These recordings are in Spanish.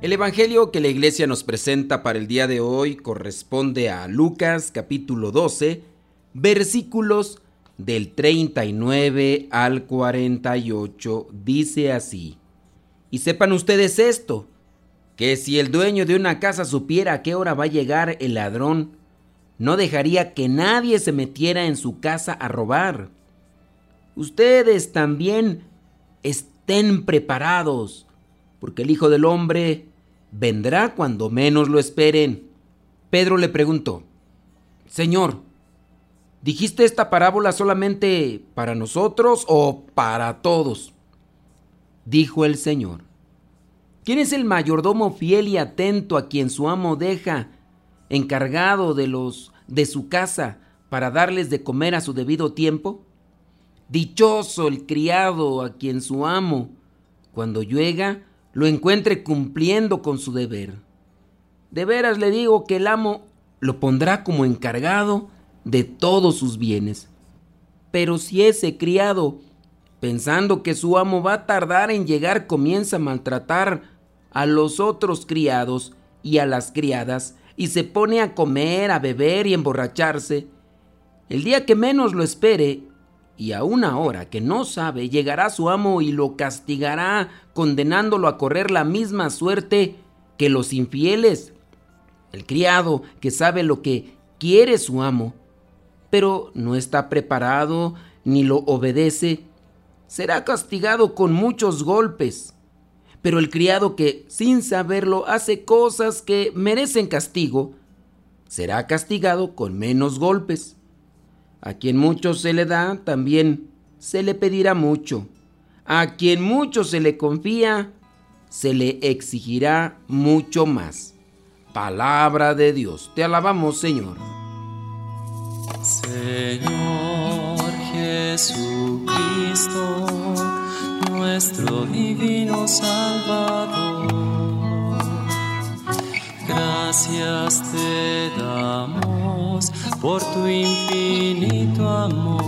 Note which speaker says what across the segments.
Speaker 1: El Evangelio que la iglesia nos presenta para el día de hoy corresponde a Lucas capítulo 12, versículos del 39 al 48. Dice así, y sepan ustedes esto, que si el dueño de una casa supiera a qué hora va a llegar el ladrón, no dejaría que nadie se metiera en su casa a robar. Ustedes también estén preparados, porque el Hijo del Hombre vendrá cuando menos lo esperen. Pedro le preguntó, Señor, ¿dijiste esta parábola solamente para nosotros o para todos? Dijo el Señor, ¿quién es el mayordomo fiel y atento a quien su amo deja encargado de los de su casa para darles de comer a su debido tiempo? Dichoso el criado a quien su amo, cuando llega, lo encuentre cumpliendo con su deber. De veras le digo que el amo lo pondrá como encargado de todos sus bienes. Pero si ese criado, pensando que su amo va a tardar en llegar, comienza a maltratar a los otros criados y a las criadas, y se pone a comer, a beber y emborracharse, el día que menos lo espere, y a una hora que no sabe llegará su amo y lo castigará, condenándolo a correr la misma suerte que los infieles. El criado que sabe lo que quiere su amo, pero no está preparado ni lo obedece, será castigado con muchos golpes. Pero el criado que, sin saberlo, hace cosas que merecen castigo, será castigado con menos golpes. A quien mucho se le da, también se le pedirá mucho. A quien mucho se le confía, se le exigirá mucho más. Palabra de Dios. Te alabamos, Señor.
Speaker 2: Señor Jesucristo, nuestro divino Salvador, gracias te damos por tu infinito amor.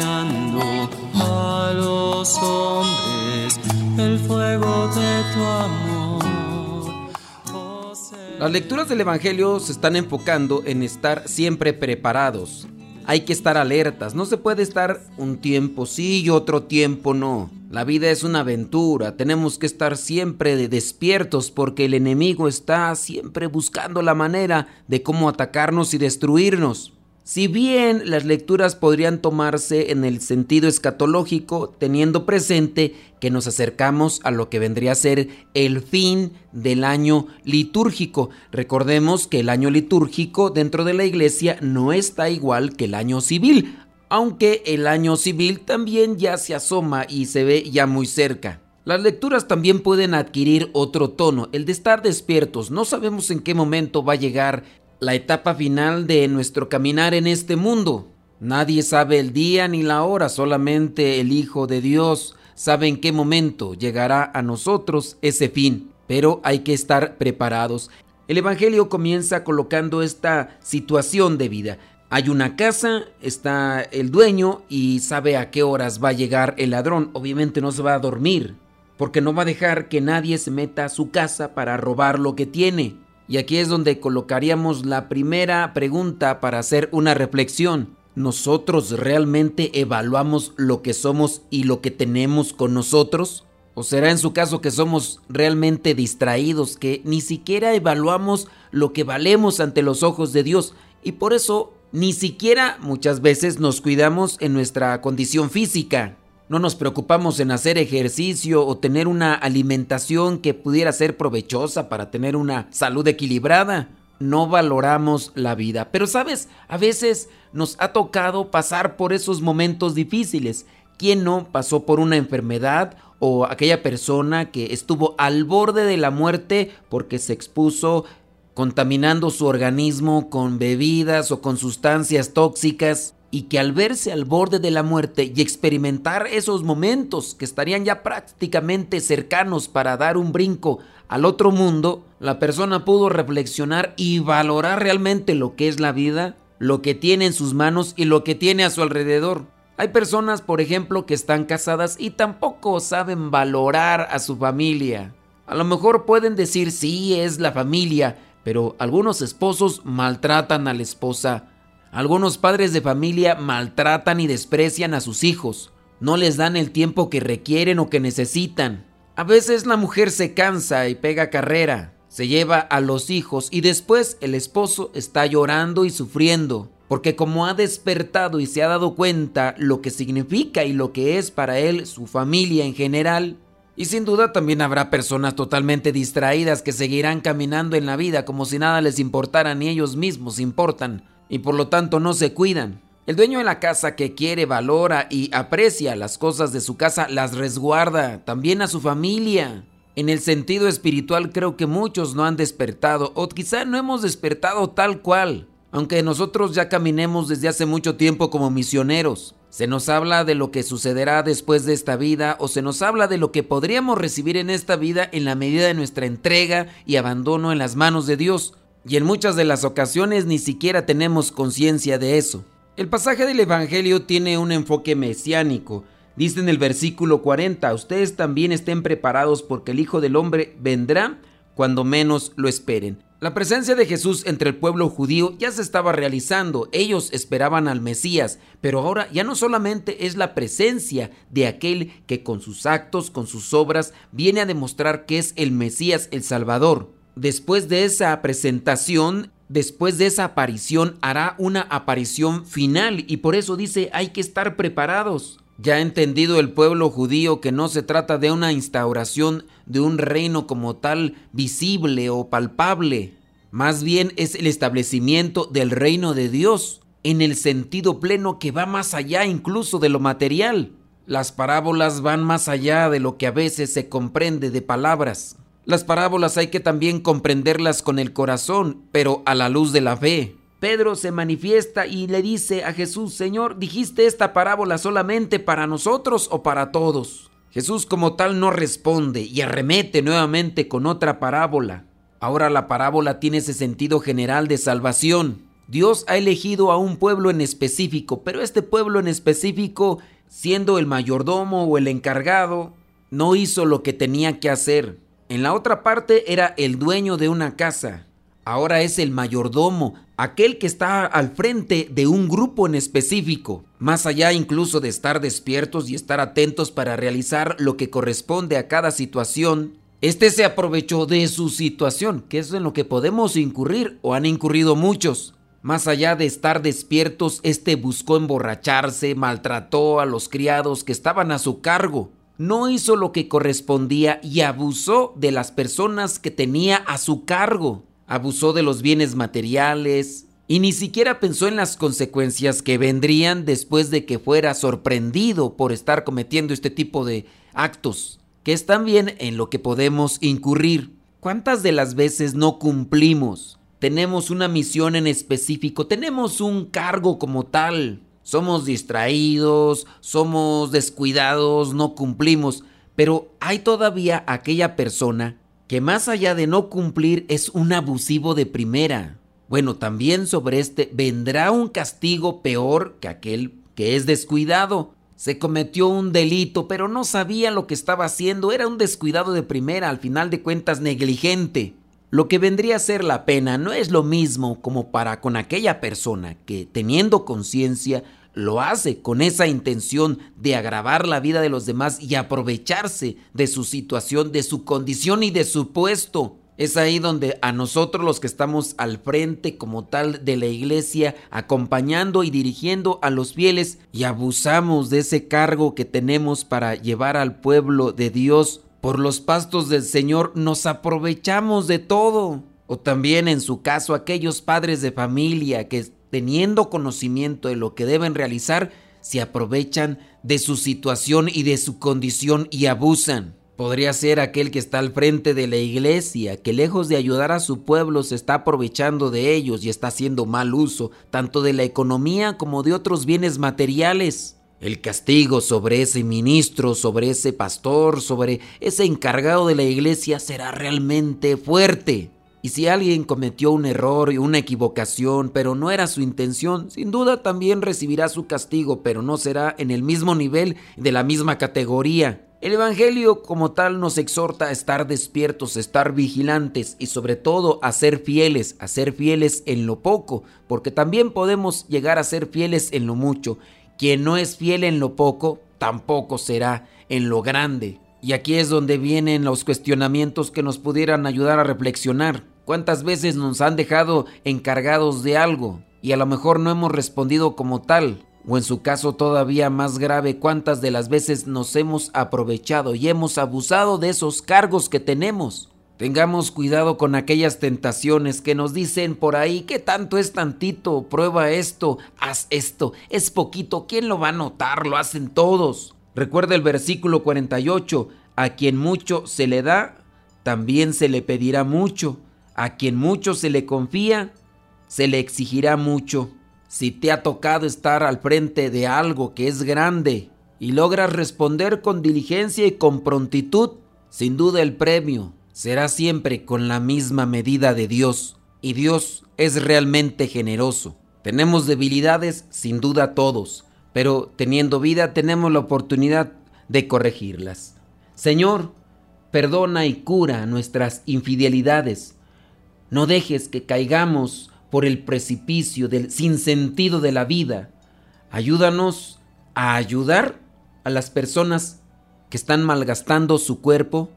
Speaker 2: a los hombres el fuego de tu amor. Oh,
Speaker 1: Las lecturas del Evangelio se están enfocando en estar siempre preparados. Hay que estar alertas, no se puede estar un tiempo sí y otro tiempo no. La vida es una aventura, tenemos que estar siempre despiertos porque el enemigo está siempre buscando la manera de cómo atacarnos y destruirnos. Si bien las lecturas podrían tomarse en el sentido escatológico, teniendo presente que nos acercamos a lo que vendría a ser el fin del año litúrgico. Recordemos que el año litúrgico dentro de la iglesia no está igual que el año civil, aunque el año civil también ya se asoma y se ve ya muy cerca. Las lecturas también pueden adquirir otro tono, el de estar despiertos. No sabemos en qué momento va a llegar la etapa final de nuestro caminar en este mundo. Nadie sabe el día ni la hora, solamente el Hijo de Dios sabe en qué momento llegará a nosotros ese fin, pero hay que estar preparados. El Evangelio comienza colocando esta situación de vida. Hay una casa, está el dueño y sabe a qué horas va a llegar el ladrón. Obviamente no se va a dormir, porque no va a dejar que nadie se meta a su casa para robar lo que tiene. Y aquí es donde colocaríamos la primera pregunta para hacer una reflexión. ¿Nosotros realmente evaluamos lo que somos y lo que tenemos con nosotros? ¿O será en su caso que somos realmente distraídos, que ni siquiera evaluamos lo que valemos ante los ojos de Dios y por eso ni siquiera muchas veces nos cuidamos en nuestra condición física? No nos preocupamos en hacer ejercicio o tener una alimentación que pudiera ser provechosa para tener una salud equilibrada. No valoramos la vida. Pero sabes, a veces nos ha tocado pasar por esos momentos difíciles. ¿Quién no pasó por una enfermedad o aquella persona que estuvo al borde de la muerte porque se expuso contaminando su organismo con bebidas o con sustancias tóxicas y que al verse al borde de la muerte y experimentar esos momentos que estarían ya prácticamente cercanos para dar un brinco al otro mundo, la persona pudo reflexionar y valorar realmente lo que es la vida, lo que tiene en sus manos y lo que tiene a su alrededor. Hay personas, por ejemplo, que están casadas y tampoco saben valorar a su familia. A lo mejor pueden decir sí, es la familia, pero algunos esposos maltratan a la esposa. Algunos padres de familia maltratan y desprecian a sus hijos. No les dan el tiempo que requieren o que necesitan. A veces la mujer se cansa y pega carrera, se lleva a los hijos y después el esposo está llorando y sufriendo porque como ha despertado y se ha dado cuenta lo que significa y lo que es para él su familia en general, y sin duda también habrá personas totalmente distraídas que seguirán caminando en la vida como si nada les importara ni ellos mismos importan, y por lo tanto no se cuidan. El dueño de la casa que quiere, valora y aprecia las cosas de su casa, las resguarda, también a su familia. En el sentido espiritual creo que muchos no han despertado, o quizá no hemos despertado tal cual. Aunque nosotros ya caminemos desde hace mucho tiempo como misioneros, se nos habla de lo que sucederá después de esta vida o se nos habla de lo que podríamos recibir en esta vida en la medida de nuestra entrega y abandono en las manos de Dios. Y en muchas de las ocasiones ni siquiera tenemos conciencia de eso. El pasaje del Evangelio tiene un enfoque mesiánico. Dice en el versículo 40, ustedes también estén preparados porque el Hijo del Hombre vendrá cuando menos lo esperen. La presencia de Jesús entre el pueblo judío ya se estaba realizando, ellos esperaban al Mesías, pero ahora ya no solamente es la presencia de aquel que con sus actos, con sus obras, viene a demostrar que es el Mesías, el Salvador. Después de esa presentación, después de esa aparición, hará una aparición final y por eso dice hay que estar preparados. Ya ha entendido el pueblo judío que no se trata de una instauración de un reino como tal visible o palpable, más bien es el establecimiento del reino de Dios en el sentido pleno que va más allá incluso de lo material. Las parábolas van más allá de lo que a veces se comprende de palabras. Las parábolas hay que también comprenderlas con el corazón, pero a la luz de la fe. Pedro se manifiesta y le dice a Jesús, Señor, ¿dijiste esta parábola solamente para nosotros o para todos? Jesús como tal no responde y arremete nuevamente con otra parábola. Ahora la parábola tiene ese sentido general de salvación. Dios ha elegido a un pueblo en específico, pero este pueblo en específico, siendo el mayordomo o el encargado, no hizo lo que tenía que hacer. En la otra parte era el dueño de una casa, ahora es el mayordomo, aquel que está al frente de un grupo en específico, más allá incluso de estar despiertos y estar atentos para realizar lo que corresponde a cada situación. Este se aprovechó de su situación, que es en lo que podemos incurrir o han incurrido muchos. Más allá de estar despiertos, este buscó emborracharse, maltrató a los criados que estaban a su cargo, no hizo lo que correspondía y abusó de las personas que tenía a su cargo abusó de los bienes materiales y ni siquiera pensó en las consecuencias que vendrían después de que fuera sorprendido por estar cometiendo este tipo de actos, que es también en lo que podemos incurrir. ¿Cuántas de las veces no cumplimos? Tenemos una misión en específico, tenemos un cargo como tal, somos distraídos, somos descuidados, no cumplimos, pero hay todavía aquella persona que más allá de no cumplir es un abusivo de primera. Bueno, también sobre este vendrá un castigo peor que aquel que es descuidado. Se cometió un delito, pero no sabía lo que estaba haciendo, era un descuidado de primera, al final de cuentas negligente. Lo que vendría a ser la pena no es lo mismo como para con aquella persona que, teniendo conciencia, lo hace con esa intención de agravar la vida de los demás y aprovecharse de su situación, de su condición y de su puesto. Es ahí donde a nosotros los que estamos al frente como tal de la iglesia, acompañando y dirigiendo a los fieles y abusamos de ese cargo que tenemos para llevar al pueblo de Dios por los pastos del Señor, nos aprovechamos de todo. O también en su caso aquellos padres de familia que teniendo conocimiento de lo que deben realizar, se aprovechan de su situación y de su condición y abusan. Podría ser aquel que está al frente de la iglesia, que lejos de ayudar a su pueblo se está aprovechando de ellos y está haciendo mal uso tanto de la economía como de otros bienes materiales. El castigo sobre ese ministro, sobre ese pastor, sobre ese encargado de la iglesia será realmente fuerte. Y si alguien cometió un error y una equivocación, pero no era su intención, sin duda también recibirá su castigo, pero no será en el mismo nivel de la misma categoría. El Evangelio como tal nos exhorta a estar despiertos, a estar vigilantes y sobre todo a ser fieles, a ser fieles en lo poco, porque también podemos llegar a ser fieles en lo mucho. Quien no es fiel en lo poco, tampoco será en lo grande. Y aquí es donde vienen los cuestionamientos que nos pudieran ayudar a reflexionar. ¿Cuántas veces nos han dejado encargados de algo y a lo mejor no hemos respondido como tal? O en su caso todavía más grave, cuántas de las veces nos hemos aprovechado y hemos abusado de esos cargos que tenemos. Tengamos cuidado con aquellas tentaciones que nos dicen por ahí que tanto es tantito, prueba esto, haz esto, es poquito, ¿quién lo va a notar? Lo hacen todos. Recuerda el versículo 48, a quien mucho se le da, también se le pedirá mucho, a quien mucho se le confía, se le exigirá mucho. Si te ha tocado estar al frente de algo que es grande y logras responder con diligencia y con prontitud, sin duda el premio será siempre con la misma medida de Dios. Y Dios es realmente generoso. Tenemos debilidades, sin duda todos, pero teniendo vida tenemos la oportunidad de corregirlas. Señor, perdona y cura nuestras infidelidades. No dejes que caigamos por el precipicio del sinsentido de la vida. Ayúdanos a ayudar a las personas que están malgastando su cuerpo,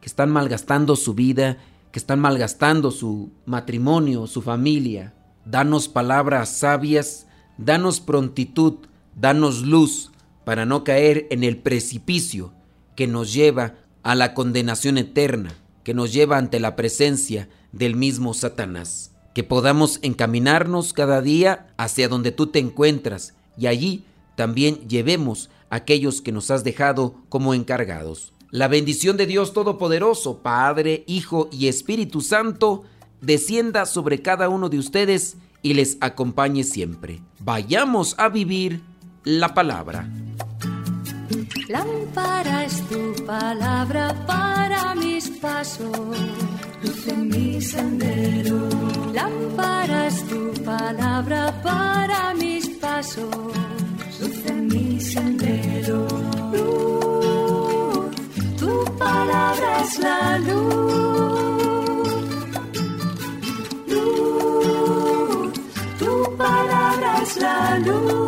Speaker 1: que están malgastando su vida, que están malgastando su matrimonio, su familia. Danos palabras sabias, danos prontitud, danos luz para no caer en el precipicio que nos lleva a la condenación eterna, que nos lleva ante la presencia del mismo Satanás que podamos encaminarnos cada día hacia donde tú te encuentras y allí también llevemos a aquellos que nos has dejado como encargados. La bendición de Dios Todopoderoso, Padre, Hijo y Espíritu Santo, descienda sobre cada uno de ustedes y les acompañe siempre. Vayamos a vivir la palabra.
Speaker 3: Lámpara es tu palabra para mis pasos, luz en mi sendero. Lámpara es tu palabra para mis pasos, luz en mi sendero. Luz, tu palabra es la luz. Luz, tu palabra es la luz.